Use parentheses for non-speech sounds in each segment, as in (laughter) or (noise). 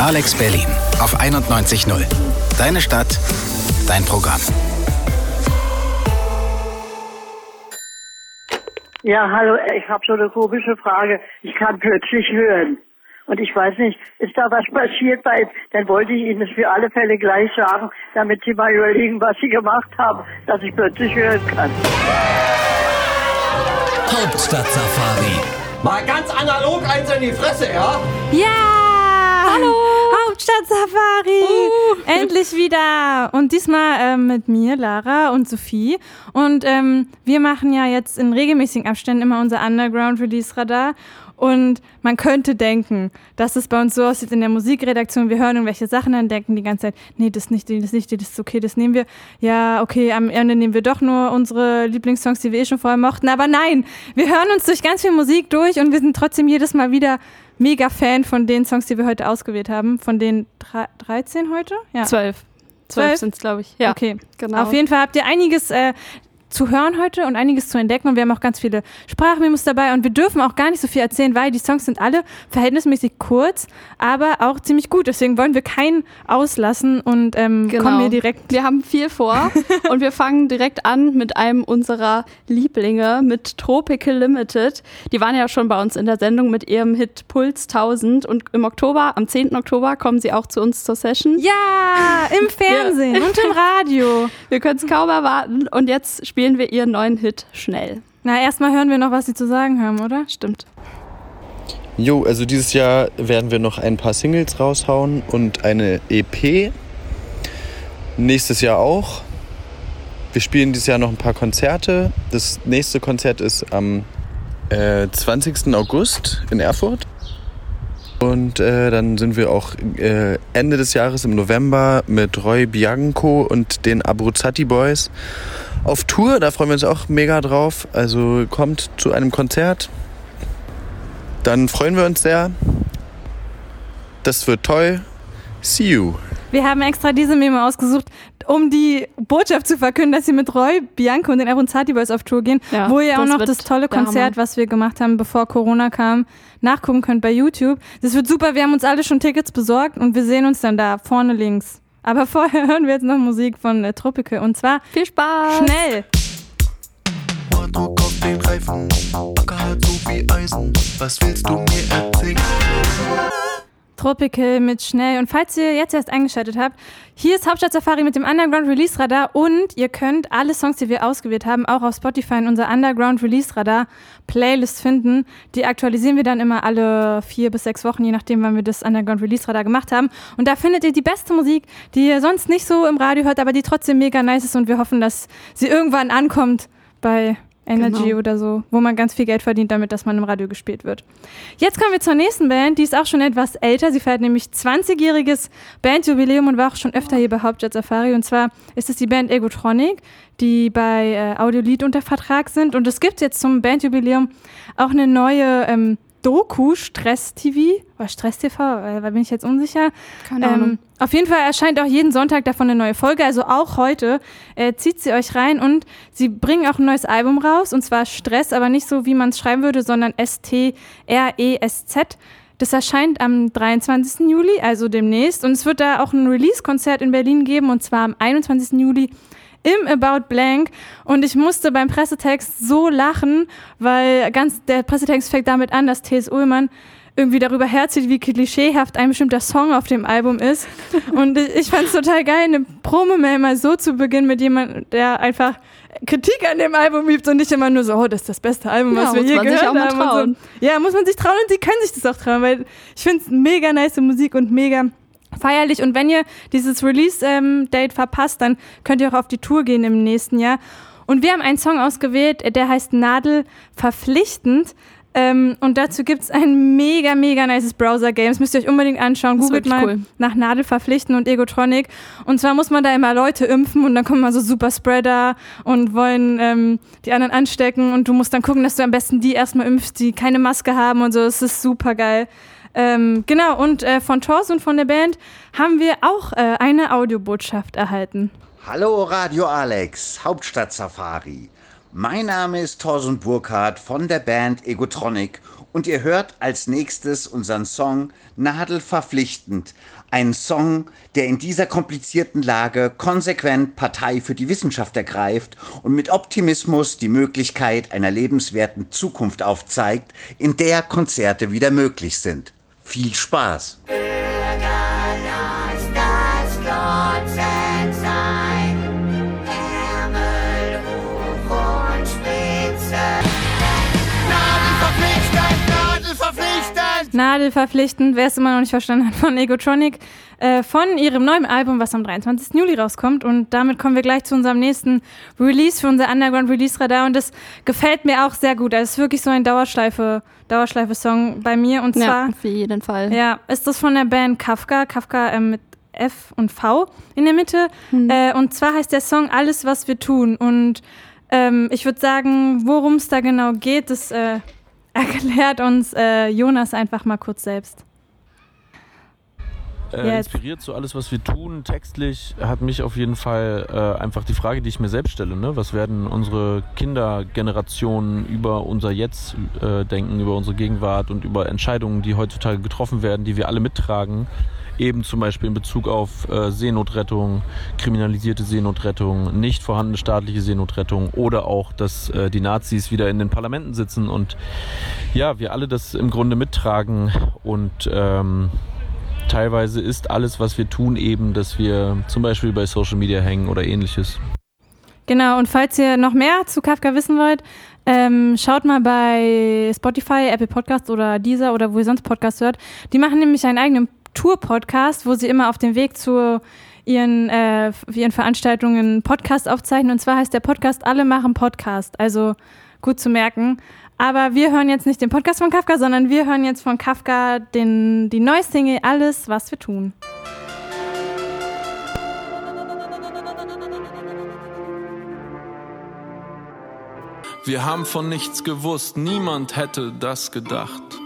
Alex Berlin auf 91.0. Deine Stadt, dein Programm. Ja, hallo, ich habe so eine komische Frage. Ich kann plötzlich hören. Und ich weiß nicht, ist da was passiert bei, dann wollte ich Ihnen das für alle Fälle gleich sagen, damit Sie mal überlegen, was Sie gemacht haben, dass ich plötzlich hören kann. Hauptstadt-Safari. Mal ganz analog eins in die Fresse, ja? Ja! Hallo! Hauptstadt-Safari! Uh. Endlich wieder! Und diesmal ähm, mit mir, Lara und Sophie. Und ähm, wir machen ja jetzt in regelmäßigen Abständen immer unser Underground-Release-Radar. Und man könnte denken, dass es bei uns so aussieht in der Musikredaktion, wir hören irgendwelche Sachen, dann denken die ganze Zeit, nee, das nicht, das nicht, das ist okay, das nehmen wir. Ja, okay, am Ende nehmen wir doch nur unsere Lieblingssongs, die wir eh schon vorher mochten. Aber nein, wir hören uns durch ganz viel Musik durch und wir sind trotzdem jedes Mal wieder mega Fan von den Songs, die wir heute ausgewählt haben. Von den 13 heute? Ja. 12. 12 sind es, glaube ich. Ja, okay. Genau. Auf jeden Fall habt ihr einiges äh, zu hören heute und einiges zu entdecken. Und wir haben auch ganz viele Sprachmemos dabei und wir dürfen auch gar nicht so viel erzählen, weil die Songs sind alle verhältnismäßig kurz, aber auch ziemlich gut. Deswegen wollen wir keinen auslassen und ähm, genau. kommen wir direkt. Wir haben viel vor (laughs) und wir fangen direkt an mit einem unserer Lieblinge, mit Tropical Limited. Die waren ja schon bei uns in der Sendung mit ihrem Hit Puls 1000 und im Oktober, am 10. Oktober, kommen sie auch zu uns zur Session. Ja, im (laughs) Fernsehen und im Radio. Wir können es kaum erwarten und jetzt spielen spielen wir ihren neuen Hit schnell. Na, erstmal hören wir noch, was sie zu sagen haben, oder? Stimmt. Jo, also dieses Jahr werden wir noch ein paar Singles raushauen und eine EP. Nächstes Jahr auch. Wir spielen dieses Jahr noch ein paar Konzerte. Das nächste Konzert ist am äh, 20. August in Erfurt. Und äh, dann sind wir auch äh, Ende des Jahres im November mit Roy Bianco und den Abruzzati Boys auf Tour. Da freuen wir uns auch mega drauf. Also kommt zu einem Konzert. Dann freuen wir uns sehr. Das wird toll. See you. Wir haben extra diese Memo ausgesucht, um die Botschaft zu verkünden, dass sie mit Roy, Bianco und den Abruzzati Boys auf Tour gehen, ja, wo ihr auch noch das tolle Konzert, was wir gemacht haben, bevor Corona kam, nachgucken könnt bei YouTube. Das wird super. Wir haben uns alle schon Tickets besorgt und wir sehen uns dann da vorne links. Aber vorher (laughs) hören wir jetzt noch Musik von äh, Tropical und zwar viel Spaß. Schnell. Druck auf den Reifen, Acker halt so wie Eisen. Was willst du mir erzählen? Tropical mit Schnell. Und falls ihr jetzt erst eingeschaltet habt, hier ist Hauptstadt Safari mit dem Underground Release Radar und ihr könnt alle Songs, die wir ausgewählt haben, auch auf Spotify in unser Underground Release Radar Playlist finden. Die aktualisieren wir dann immer alle vier bis sechs Wochen, je nachdem, wann wir das Underground Release Radar gemacht haben. Und da findet ihr die beste Musik, die ihr sonst nicht so im Radio hört, aber die trotzdem mega nice ist und wir hoffen, dass sie irgendwann ankommt bei Energy genau. oder so, wo man ganz viel Geld verdient damit, dass man im Radio gespielt wird. Jetzt kommen wir zur nächsten Band, die ist auch schon etwas älter. Sie feiert nämlich 20-jähriges Bandjubiläum und war auch schon öfter hier bei Hauptstadt Safari. Und zwar ist es die Band Egotronic, die bei äh, Audiolied unter Vertrag sind. Und es gibt jetzt zum Bandjubiläum auch eine neue ähm, Doku, Stress TV, oder Stress TV, äh, da bin ich jetzt unsicher. Keine Ahnung. Ähm, auf jeden Fall erscheint auch jeden Sonntag davon eine neue Folge, also auch heute. Äh, zieht sie euch rein und sie bringen auch ein neues Album raus, und zwar Stress, aber nicht so, wie man es schreiben würde, sondern S-T-R-E-S-Z. Das erscheint am 23. Juli, also demnächst. Und es wird da auch ein Release-Konzert in Berlin geben, und zwar am 21. Juli im About Blank und ich musste beim Pressetext so lachen, weil ganz der Pressetext fängt damit an, dass T.S. Ullmann irgendwie darüber herzieht, wie klischeehaft ein bestimmter Song auf dem Album ist. Und ich fand es total geil, eine Promo-Mail mal so zu beginnen mit jemandem, der einfach Kritik an dem Album übt und nicht immer nur so, oh, das ist das beste Album, ja, was wir je gehört haben. So. Ja, muss man sich trauen und die können sich das auch trauen, weil ich finde es mega nice Musik und mega feierlich. Und wenn ihr dieses Release-Date ähm, verpasst, dann könnt ihr auch auf die Tour gehen im nächsten Jahr. Und wir haben einen Song ausgewählt, der heißt Nadel verpflichtend. Ähm, und dazu gibt es ein mega, mega nices Browser-Game. Das müsst ihr euch unbedingt anschauen. Googelt mal cool. nach Nadel verpflichten und Egotronic. Und zwar muss man da immer Leute impfen und dann kommen mal so super Spreader und wollen ähm, die anderen anstecken. Und du musst dann gucken, dass du am besten die erstmal impfst, die keine Maske haben und so. Es ist super geil. Ähm, genau, und äh, von Thors und von der Band haben wir auch äh, eine Audiobotschaft erhalten. Hallo Radio Alex, Hauptstadt Safari. Mein Name ist Thorsten Burkhardt von der Band Egotronic Und ihr hört als nächstes unseren Song Nadel verpflichtend. Ein Song, der in dieser komplizierten Lage konsequent Partei für die Wissenschaft ergreift und mit Optimismus die Möglichkeit einer lebenswerten Zukunft aufzeigt, in der Konzerte wieder möglich sind. Viel Spaß! Nadelverpflichtend, wer es immer noch nicht verstanden hat, von Egotronic, äh, von ihrem neuen Album, was am 23. Juli rauskommt. Und damit kommen wir gleich zu unserem nächsten Release für unser Underground Release Radar. Und das gefällt mir auch sehr gut. Also es ist wirklich so ein Dauerschleife, Dauerschleife-Song bei mir. Und zwar. Ja, auf jeden Fall. Ja, ist das von der Band Kafka. Kafka äh, mit F und V in der Mitte. Mhm. Äh, und zwar heißt der Song Alles, was wir tun. Und ähm, ich würde sagen, worum es da genau geht, das äh, (laughs) erklärt uns äh, Jonas einfach mal kurz selbst. Äh, inspiriert so alles, was wir tun, textlich, hat mich auf jeden Fall äh, einfach die Frage, die ich mir selbst stelle. Ne? Was werden unsere Kindergenerationen über unser Jetzt äh, denken, über unsere Gegenwart und über Entscheidungen, die heutzutage getroffen werden, die wir alle mittragen? Eben zum Beispiel in Bezug auf äh, Seenotrettung, kriminalisierte Seenotrettung, nicht vorhandene staatliche Seenotrettung oder auch, dass äh, die Nazis wieder in den Parlamenten sitzen und ja, wir alle das im Grunde mittragen und ähm, teilweise ist alles, was wir tun, eben, dass wir zum Beispiel bei Social Media hängen oder ähnliches. Genau, und falls ihr noch mehr zu Kafka wissen wollt, ähm, schaut mal bei Spotify, Apple Podcasts oder Deezer oder wo ihr sonst Podcasts hört. Die machen nämlich einen eigenen Tour-Podcast, wo sie immer auf dem Weg zu ihren, äh, ihren Veranstaltungen Podcast aufzeichnen. Und zwar heißt der Podcast Alle machen Podcast. Also gut zu merken. Aber wir hören jetzt nicht den Podcast von Kafka, sondern wir hören jetzt von Kafka den, die neue Single Alles, was wir tun. Wir haben von nichts gewusst, niemand hätte das gedacht.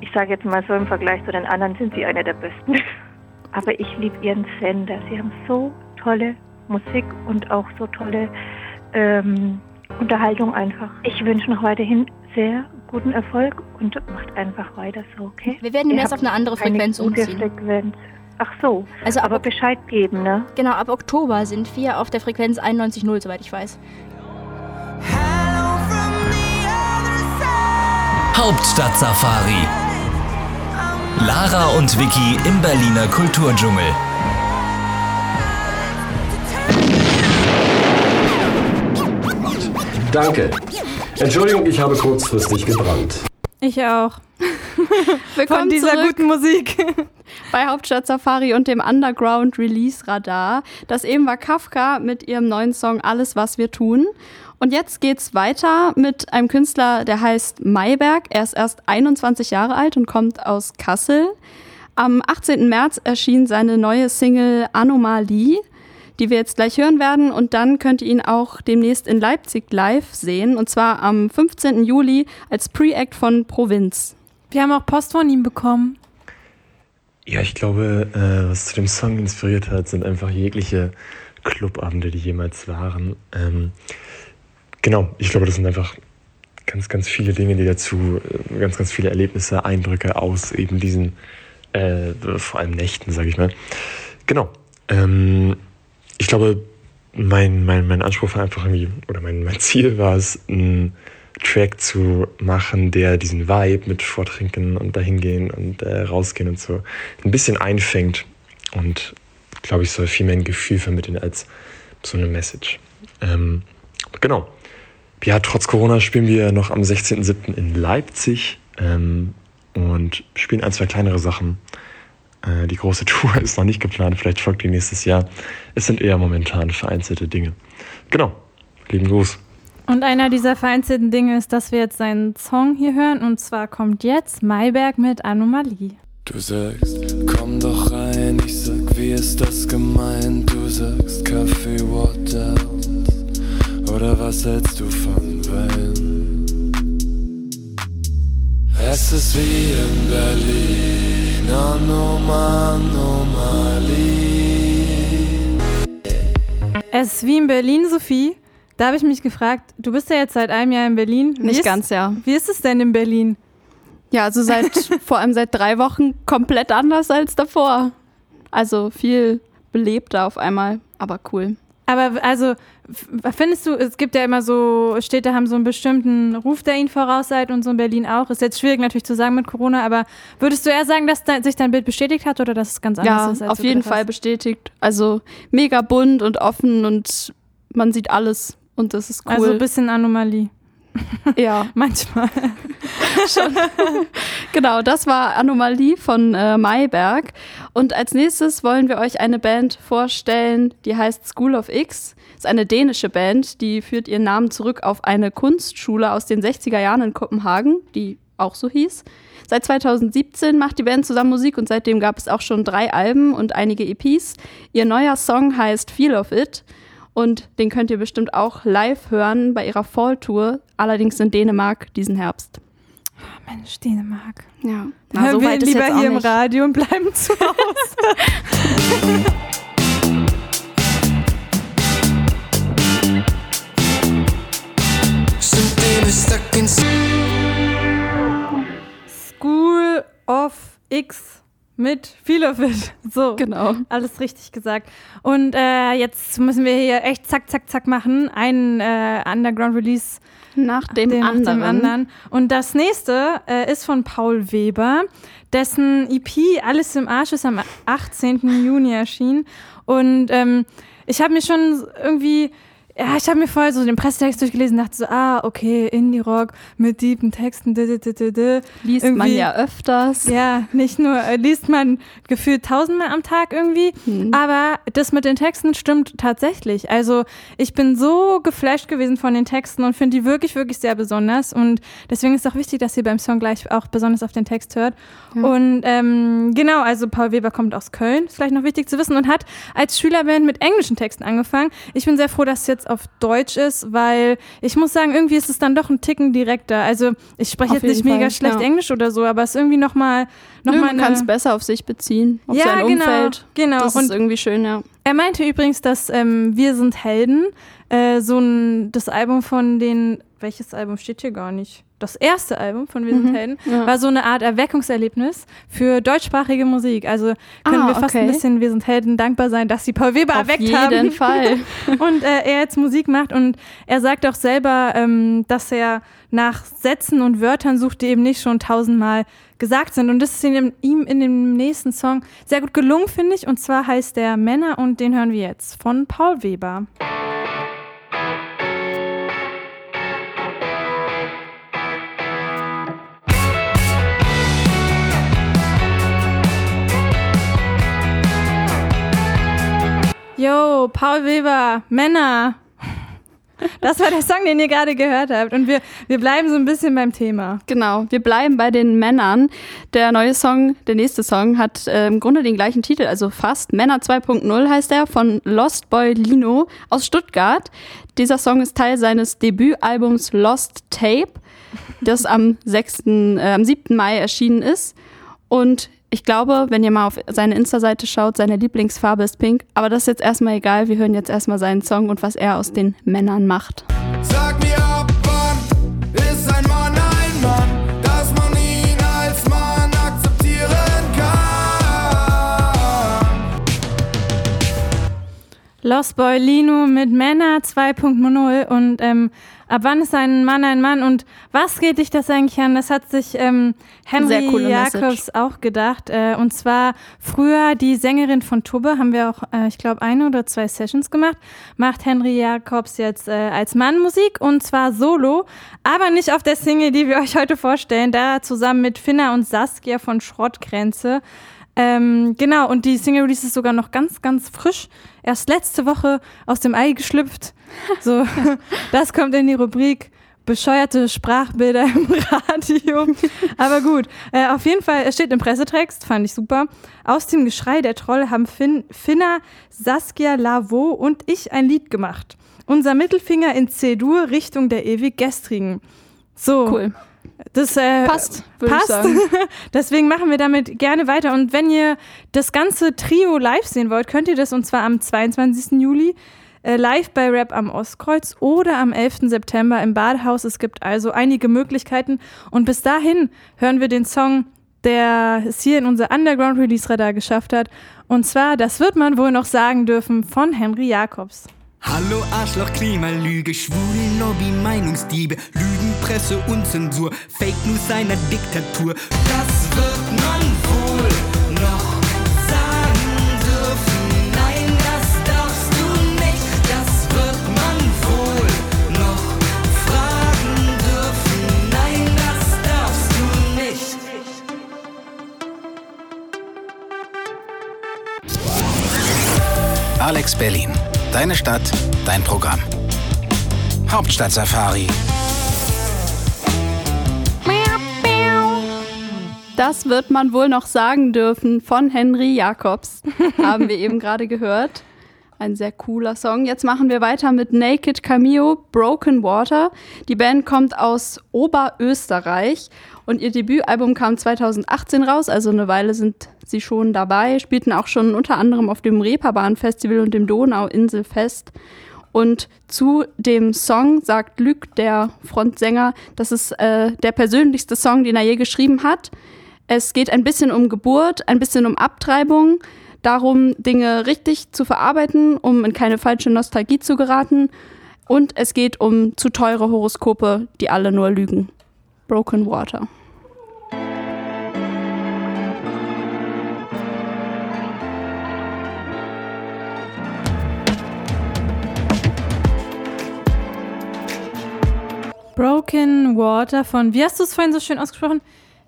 Ich sage jetzt mal so, im Vergleich zu den anderen sind sie eine der besten. (laughs) Aber ich liebe ihren Sender. Sie haben so tolle Musik und auch so tolle ähm, Unterhaltung einfach. Ich wünsche noch weiterhin sehr guten Erfolg und macht einfach weiter so, okay? Wir werden jetzt auf eine andere Frequenz eine umziehen. Frequenz. Ach so, also aber Bescheid geben, ne? Genau, ab Oktober sind wir auf der Frequenz 91.0, soweit ich weiß. Hauptstadt Safari. Lara und Vicky im Berliner Kulturdschungel. Danke. Entschuldigung, ich habe kurzfristig gebrannt. Ich auch. (laughs) Willkommen Von dieser zurück. guten Musik. (laughs) bei Hauptstadt Safari und dem Underground Release Radar. Das eben war Kafka mit ihrem neuen Song Alles, was wir tun. Und jetzt geht's weiter mit einem Künstler, der heißt Mayberg. Er ist erst 21 Jahre alt und kommt aus Kassel. Am 18. März erschien seine neue Single Anomalie, die wir jetzt gleich hören werden. Und dann könnt ihr ihn auch demnächst in Leipzig live sehen. Und zwar am 15. Juli als Pre-Act von Provinz. Wir haben auch Post von ihm bekommen. Ja, ich glaube, äh, was zu dem Song inspiriert hat, sind einfach jegliche Clubabende, die jemals waren. Ähm, genau, ich glaube, das sind einfach ganz, ganz viele Dinge, die dazu, äh, ganz, ganz viele Erlebnisse, Eindrücke aus eben diesen, äh, vor allem Nächten, sage ich mal. Genau. Ähm, ich glaube, mein, mein, mein Anspruch war einfach irgendwie, oder mein, mein (laughs) Ziel war es, ein Track zu machen, der diesen Vibe mit Vortrinken und dahingehen und äh, rausgehen und so ein bisschen einfängt und glaube ich soll viel mehr ein Gefühl vermitteln als so eine Message. Ähm, genau. Ja, trotz Corona spielen wir noch am 16.07. in Leipzig ähm, und spielen ein, zwei kleinere Sachen. Äh, die große (laughs) Tour ist noch nicht geplant, vielleicht folgt die nächstes Jahr. Es sind eher momentan vereinzelte Dinge. Genau. Lieben Gruß. Und einer dieser vereinzelten Dinge ist, dass wir jetzt seinen Song hier hören. Und zwar kommt jetzt Mayberg mit Anomalie. Du sagst, komm doch rein, ich sag, wie ist das gemeint? Du sagst Kaffee, Water oder was hältst du von Wein? Es ist wie in Berlin, Anom Anomalie. Es ist wie in Berlin, Sophie. Da habe ich mich gefragt, du bist ja jetzt seit einem Jahr in Berlin. Wie Nicht ist, ganz, ja. Wie ist es denn in Berlin? Ja, also seit (laughs) vor allem seit drei Wochen komplett anders als davor. Also viel belebter auf einmal, aber cool. Aber also, findest du, es gibt ja immer so, Städte haben so einen bestimmten Ruf, der ihnen vorausseit und so in Berlin auch. Ist jetzt schwierig natürlich zu sagen mit Corona, aber würdest du eher sagen, dass de sich dein Bild bestätigt hat oder dass es ganz anders Ja, ist? als auf jeden Fall hast? bestätigt. Also mega bunt und offen und man sieht alles und das ist cool. Also ein bisschen Anomalie. ja, (laughs) manchmal. (laughs) Schon. genau, das war Anomalie von äh, Mayberg. Und als nächstes wollen wir euch eine Band vorstellen, die heißt School of X. Ist eine dänische Band, die führt ihren Namen zurück auf eine Kunstschule aus den 60er Jahren in Kopenhagen, die auch so hieß. Seit 2017 macht die Band zusammen Musik und seitdem gab es auch schon drei Alben und einige EPs. Ihr neuer Song heißt Feel of It und den könnt ihr bestimmt auch live hören bei ihrer Fall Tour, allerdings in Dänemark diesen Herbst. Mensch, Dänemark. Ja, Na, Hören so wir weit ist lieber jetzt auch hier im nicht. Radio und bleiben (laughs) zu Hause. School of X mit Feel of It. So. Genau. Alles richtig gesagt. Und äh, jetzt müssen wir hier echt zack, zack, zack machen. Ein äh, Underground-Release nach dem, den, anderen. Nach dem anderen. Und das nächste äh, ist von Paul Weber, dessen EP Alles im Arsch ist am 18. Juni erschienen. Und ähm, ich habe mir schon irgendwie ja, ich habe mir vorher so den Pressetext durchgelesen und dachte so, ah, okay, Indie-Rock mit tiefen Texten. d- d- d- d- d. Liest Irgendwie- man ja öfters. Ja, nicht nur äh, liest man gefühlt tausendmal am Tag irgendwie, Hm. aber das mit den Texten stimmt tatsächlich. Also ich bin so geflasht gewesen von den Texten und finde die wirklich, wirklich sehr besonders. Und deswegen ist es auch wichtig, dass ihr beim Song gleich auch besonders auf den Text hört. Ja. Und ähm, genau, also Paul Weber kommt aus Köln, ist vielleicht noch wichtig zu wissen, und hat als Schülerband mit englischen Texten angefangen. Ich bin sehr froh, dass es auf Deutsch ist, weil ich muss sagen, irgendwie ist es dann doch ein Ticken direkter. Also ich spreche Auf jetzt nicht mega Fall, schlecht ja. Englisch oder so, aber es ist irgendwie nochmal noch Nö, mal man kann es besser auf sich beziehen, auf Ja, sein genau, Umfeld. genau. Das Und- ist irgendwie schön, ja. Er meinte übrigens, dass ähm, Wir sind Helden, äh, so ein, das Album von den, welches Album steht hier gar nicht? Das erste Album von Wir sind Mhm, Helden ja. war so eine Art Erweckungserlebnis für deutschsprachige Musik. Also können Ah, wir fast ein okay. bisschen Wir sind Helden dankbar sein, dass sie Paul Weber Auf erweckt jeden haben. Fall. (laughs) und äh, er jetzt Musik macht und er sagt auch selber, ähm, dass er nach Sätzen und Wörtern sucht, die eben nicht schon tausendmal gesagt sind. Und das ist in ihm in dem nächsten Song sehr gut gelungen, finde ich. Und zwar heißt der Männer und den hören wir jetzt von Paul Weber. Yo, Paul Weber, Männer. Das war der Song, den ihr gerade gehört habt. Und wir, wir bleiben so ein bisschen beim Thema. Genau, wir bleiben bei den Männern. Der neue Song, der nächste Song, hat äh, im Grunde den gleichen Titel, also fast. Männer 2.0 heißt er, von Lost Boy Lino aus Stuttgart. Dieser Song ist Teil seines Debütalbums Lost Tape, das am, 6., äh, am 7. Mai erschienen ist. Und ich glaube, wenn ihr mal auf seine Insta-Seite schaut, seine Lieblingsfarbe ist pink. Aber das ist jetzt erstmal egal. Wir hören jetzt erstmal seinen Song und was er aus den Männern macht. Sag mir Lost Boy Lino mit Männer 2.0 und ähm, ab wann ist ein Mann ein Mann und was geht dich das eigentlich an? Das hat sich ähm, Henry Jacobs Message. auch gedacht äh, und zwar früher die Sängerin von Tubbe, haben wir auch, äh, ich glaube, eine oder zwei Sessions gemacht, macht Henry Jacobs jetzt äh, als Mann Musik und zwar solo, aber nicht auf der Single, die wir euch heute vorstellen, da zusammen mit Finna und Saskia von Schrottgrenze. Ähm, genau, und die Single Release ist sogar noch ganz, ganz frisch. Erst letzte Woche aus dem Ei geschlüpft. (laughs) So, das kommt in die Rubrik bescheuerte Sprachbilder im (laughs) Radio. Aber gut, äh, auf jeden Fall, es steht im Pressetext, fand ich super. Aus dem Geschrei der Trolle haben Fin Finna, Saskia Lavo und ich ein Lied gemacht. Unser Mittelfinger in C-Dur Richtung der ewig Gestrigen. So. Cool. Das äh, Passt, passt. (laughs) Deswegen machen wir damit gerne weiter. Und wenn ihr das ganze Trio live sehen wollt, könnt ihr das und zwar am 22. Juli äh, live bei Rap am Ostkreuz oder am 11. September im Badehaus. Es gibt also einige Möglichkeiten. Und bis dahin hören wir den Song, der es hier in unser Underground-Release-Radar geschafft hat. Und zwar, das wird man wohl noch sagen dürfen, von Henry Jacobs. Hallo Arschloch, Klimalüge, schwulen Lobby, Meinungsdiebe, Lügenpresse und Zensur, Fake News einer Diktatur. Das wird man wohl noch sagen dürfen. Nein, das darfst du nicht. Das wird man wohl noch fragen dürfen. Nein, das darfst du nicht. Alex Berlin. Deine Stadt, dein Programm. Hauptstadt-Safari. Das wird man wohl noch sagen dürfen von Henry Jacobs. Haben wir eben gerade gehört. Ein sehr cooler Song. Jetzt machen wir weiter mit Naked Cameo, Broken Water. Die Band kommt aus Oberösterreich und ihr Debütalbum kam 2018 raus, also eine Weile sind sie schon dabei, spielten auch schon unter anderem auf dem Reeperbahn Festival und dem Donauinselfest. Und zu dem Song sagt Luc, der Frontsänger, das ist äh, der persönlichste Song, den er je geschrieben hat. Es geht ein bisschen um Geburt, ein bisschen um Abtreibung, darum, Dinge richtig zu verarbeiten, um in keine falsche Nostalgie zu geraten. Und es geht um zu teure Horoskope, die alle nur lügen. Broken Water. Broken Water von, wie hast du es vorhin so schön ausgesprochen?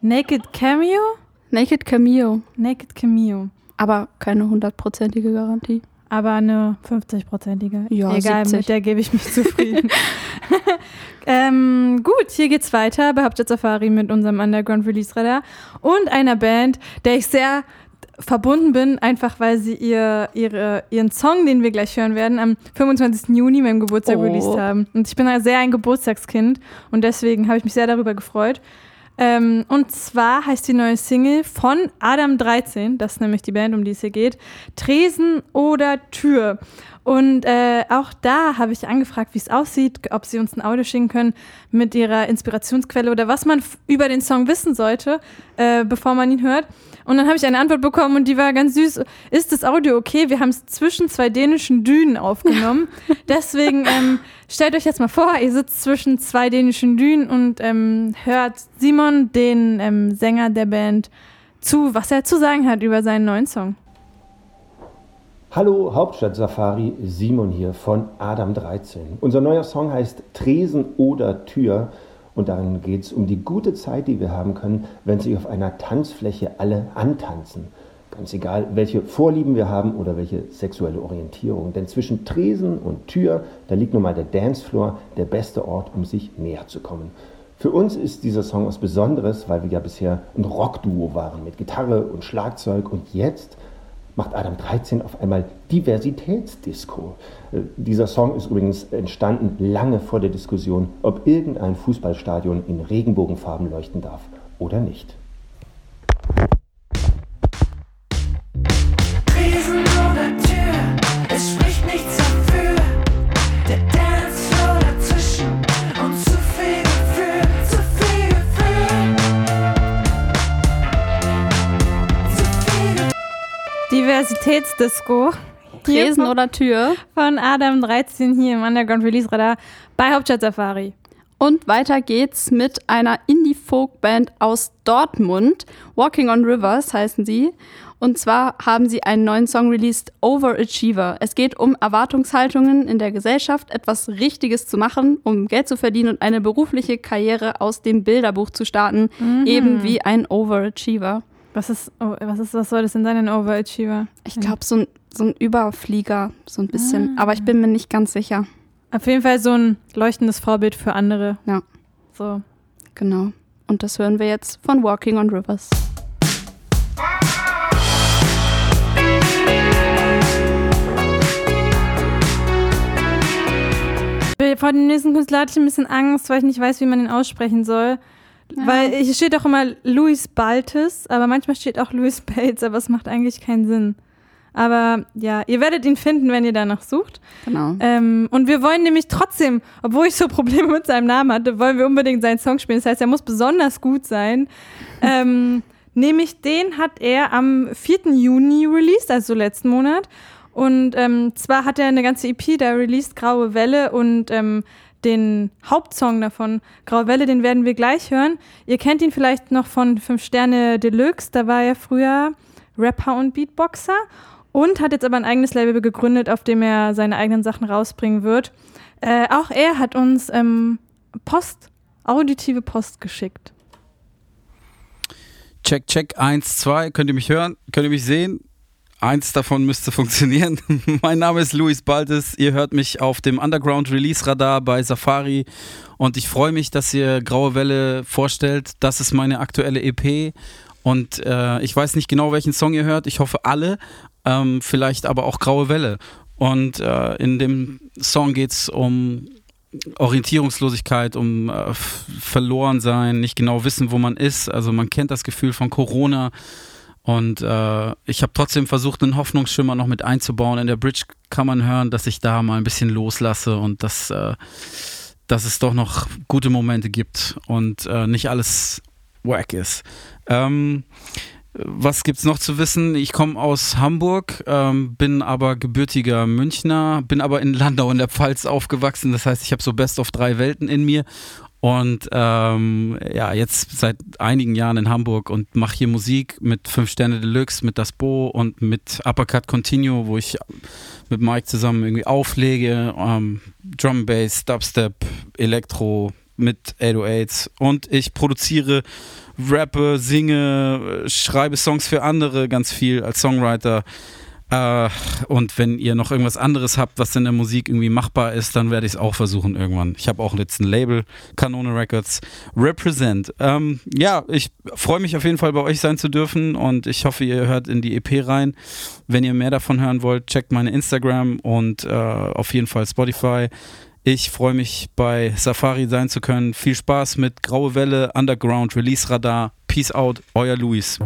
Naked Cameo? Naked Cameo. Naked Cameo. Aber keine hundertprozentige Garantie. Aber eine 50-prozentige. Ja, Egal, 70. mit der gebe ich mich zufrieden. (laughs) ähm, gut, hier geht's weiter bei Hauptstadt Safari mit unserem Underground Release Radar und einer Band, der ich sehr verbunden bin, einfach weil sie ihr, ihre, ihren Song, den wir gleich hören werden, am 25. Juni, meinem Geburtstag, Oh. released haben. Und ich bin sehr ein Geburtstagskind und deswegen habe ich mich sehr darüber gefreut. Ähm, und zwar heißt die neue Single von Adam 13, das ist nämlich die Band, um die es hier geht, Tresen oder Tür. Und äh, auch da habe ich angefragt, wie es aussieht, ob sie uns ein Audio schicken können mit ihrer Inspirationsquelle oder was man über den Song wissen sollte, äh, bevor man ihn hört. Und dann habe ich eine Antwort bekommen und die war ganz süß. Ist das Audio okay? Wir haben es zwischen zwei dänischen Dünen aufgenommen. (laughs) Deswegen ähm, stellt euch jetzt mal vor, ihr sitzt zwischen zwei dänischen Dünen und ähm, hört Simon, den ähm, Sänger der Band, zu, was er zu sagen hat über seinen neuen Song. Hallo Hauptstadt Safari, Simon hier von Adam 13. Unser neuer Song heißt Tresen oder Tür und darin geht es um die gute Zeit, die wir haben können, wenn sich auf einer Tanzfläche alle antanzen. Ganz egal, welche Vorlieben wir haben oder welche sexuelle Orientierung. Denn zwischen Tresen und Tür, da liegt nun mal der Dancefloor, der beste Ort, um sich näher zu kommen. Für uns ist dieser Song was Besonderes, weil wir ja bisher ein Rockduo waren mit Gitarre und Schlagzeug und jetzt macht Adam 13 auf einmal Diversitätsdisco. Äh, Dieser Song ist übrigens entstanden lange vor der Diskussion, ob irgendein Fußballstadion in Regenbogenfarben leuchten darf oder nicht. Diversitätsdisco. Hier Tresen von- oder Tür. Von Adam 13 hier im Underground Release Radar bei Hauptstadt Safari. Und weiter geht's mit einer Indie-Folk-Band aus Dortmund. Walking on Rivers heißen sie. Und zwar haben sie einen neuen Song released, Overachiever. Es geht um Erwartungshaltungen in der Gesellschaft, etwas Richtiges zu machen, um Geld zu verdienen und eine berufliche Karriere aus dem Bilderbuch zu starten, Mhm. eben wie ein Overachiever. Was ist, oh, was ist, was soll das denn sein, ein Overachiever? Ich glaube, so ein, so ein Überflieger, so ein bisschen. Aber ich bin mir nicht ganz sicher. Auf jeden Fall so ein leuchtendes Vorbild für andere. Ja. So. Genau. Und das hören wir jetzt von Walking on Rivers. Vor dem nächsten Künstler hatte ich ein bisschen Angst, weil ich nicht weiß, wie man ihn aussprechen soll. Weil hier steht auch immer Louis Baltes, aber manchmal steht auch Louis (laughs) Bates, aber es macht eigentlich keinen Sinn. Aber ja, ihr werdet ihn finden, wenn ihr danach sucht. Genau. Ähm, und wir wollen nämlich trotzdem, obwohl ich so Probleme mit seinem Namen hatte, wollen wir unbedingt seinen Song spielen. Das heißt, er muss besonders gut sein. (laughs) ähm, nämlich den hat er am 4. Juni released, also letzten Monat. Und ähm, zwar hat er eine ganze EP, da released Graue Welle und ähm, den Hauptsong davon, Graue Welle, den werden wir gleich hören. Ihr kennt ihn vielleicht noch von 5 Sterne Deluxe, da war er früher Rapper und Beatboxer und hat jetzt aber ein eigenes Label gegründet, auf dem er seine eigenen Sachen rausbringen wird. Äh, auch er hat uns ähm, Post, auditive Post geschickt. Check, check, eins, zwei. Könnt ihr mich hören? Könnt ihr mich sehen? Eins davon müsste (laughs) funktionieren. mein Name ist Luis Baltes. Ihr hört mich auf dem Underground Release Radar bei Safari. Und ich freue mich, dass ihr Graue Welle vorstellt. Das ist meine aktuelle EP. Und äh, ich weiß nicht genau, welchen Song ihr hört. Ich hoffe alle. Ähm, vielleicht aber auch Graue Welle. Und äh, in dem Song geht es um Orientierungslosigkeit, um äh, verloren sein, nicht genau wissen, wo man ist. Also man kennt das Gefühl von Corona. Und äh, ich habe trotzdem versucht, einen Hoffnungsschimmer noch mit einzubauen. In der Bridge kann man hören, dass ich da mal ein bisschen loslasse und dass, äh, dass es doch noch gute Momente gibt und äh, nicht alles wack ist. Ähm, was gibt's noch zu wissen? Ich komme aus Hamburg, ähm, bin aber gebürtiger Münchner, bin aber in Landau in der Pfalz aufgewachsen. Das heißt, ich habe so best of drei Welten in mir. Und ähm, ja, jetzt seit einigen Jahren in Hamburg und mache hier Musik mit 5 Sterne Deluxe, mit Das Bo und mit Uppercut Continuo, wo ich mit Mike zusammen irgendwie auflege. Ähm, Drum Bass, Dubstep, Elektro mit 808s. Und ich produziere, rappe, singe, schreibe Songs für andere ganz viel als Songwriter. Äh, und wenn ihr noch irgendwas anderes habt, was in der Musik irgendwie machbar ist, dann werde ich es auch versuchen irgendwann. Ich habe auch jetzt ein Label, Kanone Records, Represent. Ähm, ja, ich freue mich auf jeden Fall bei euch sein zu dürfen und ich hoffe, ihr hört in die EP rein. Wenn ihr mehr davon hören wollt, checkt meine Instagram und äh, auf jeden Fall Spotify. Ich freue mich bei Safari sein zu können. Viel Spaß mit Graue Welle, Underground, Release Radar. Peace out, euer Luis.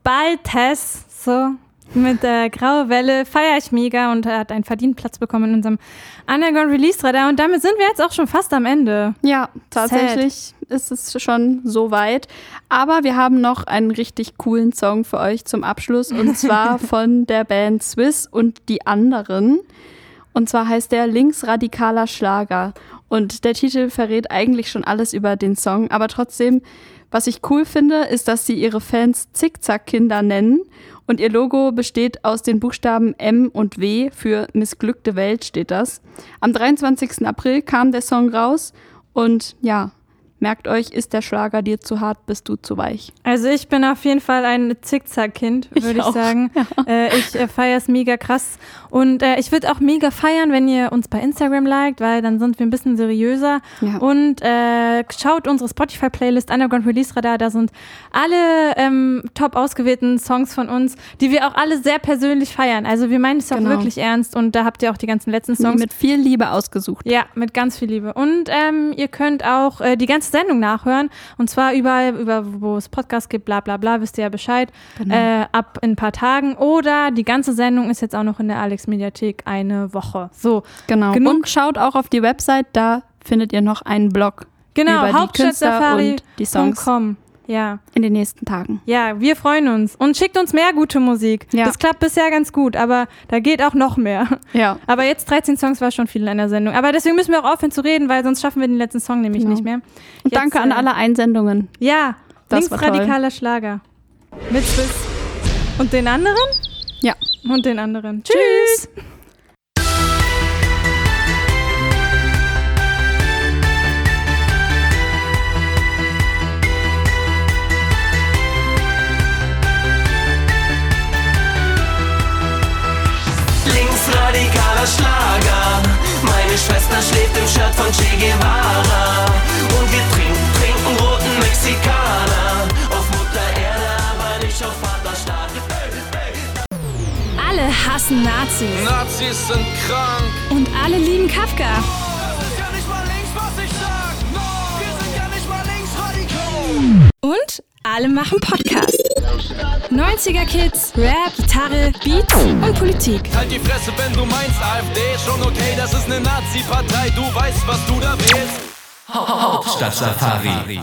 Luis Baltes, so mit der Graue Welle feiere ich mega und er hat einen verdienten Platz bekommen in unserem Underground Release Radar und damit sind wir jetzt auch schon fast am Ende. Ja, tatsächlich ist es schon so weit. Aber wir haben noch einen richtig coolen Song für euch zum Abschluss und (laughs) zwar von der Band Swiss und die anderen. Und zwar heißt der Linksradikaler Schlager. Und der Titel verrät eigentlich schon alles über den Song, aber trotzdem, was ich cool finde, ist, dass sie ihre Fans Zickzack-Kinder nennen und ihr Logo besteht aus den Buchstaben M und W für Missglückte Welt steht das. Am 23. April kam der Song raus und ja, merkt euch, ist der Schlager dir zu hart, bist du zu weich. Also ich bin auf jeden Fall ein Zickzack-Kind, würde ich, auch, sagen. Äh, ich äh, feiere es mega krass. Und äh, ich würde auch mega feiern, wenn ihr uns bei Instagram liked, weil dann sind wir ein bisschen seriöser. Ja. Und äh, schaut unsere Spotify-Playlist Underground Release Radar. Da sind alle ähm, top ausgewählten Songs von uns, die wir auch alle sehr persönlich feiern. Also wir meinen es auch Genau. wirklich ernst. Und da habt ihr auch die ganzen letzten Songs. Mit viel Liebe ausgesucht. Ja, mit ganz viel Liebe. Und ähm, ihr könnt auch äh, die ganze Sendung nachhören. Und zwar überall, über, wo es Podcasts gibt, bla bla bla, wisst ihr ja Bescheid. Genau. Äh, ab in ein paar Tagen. Oder die ganze Sendung ist jetzt auch noch in der Alex-Mediathek eine Woche. So, Genau. genug. Und schaut auch auf die Website, da findet ihr noch einen Blog genau, über die Künstler und die Songs. Ja. in den nächsten Tagen. Ja, wir freuen uns. Und schickt uns mehr gute Musik. Ja. Das klappt bisher ganz gut, aber da geht auch noch mehr. Ja. Aber jetzt 13 Songs war schon viel in der Sendung. Aber deswegen müssen wir auch aufhören zu reden, weil sonst schaffen wir den letzten Song nämlich Genau. nicht mehr. Und danke an äh, alle Einsendungen. Ja, Das linksradikaler Schlager. Mit Swiss. Und den anderen? Ja. Und den anderen. Tschüss. Linksradikaler hassen Nazis. Nazis sind krank. Und alle lieben Kafka. Und alle machen Podcast. 90er Kids, Rap, Gitarre, Beats und Politik. Halt die Fresse, wenn du meinst, AfD ist schon okay, das ist eine Nazi-Partei, du weißt, was du da willst. Hauptstadt Safari.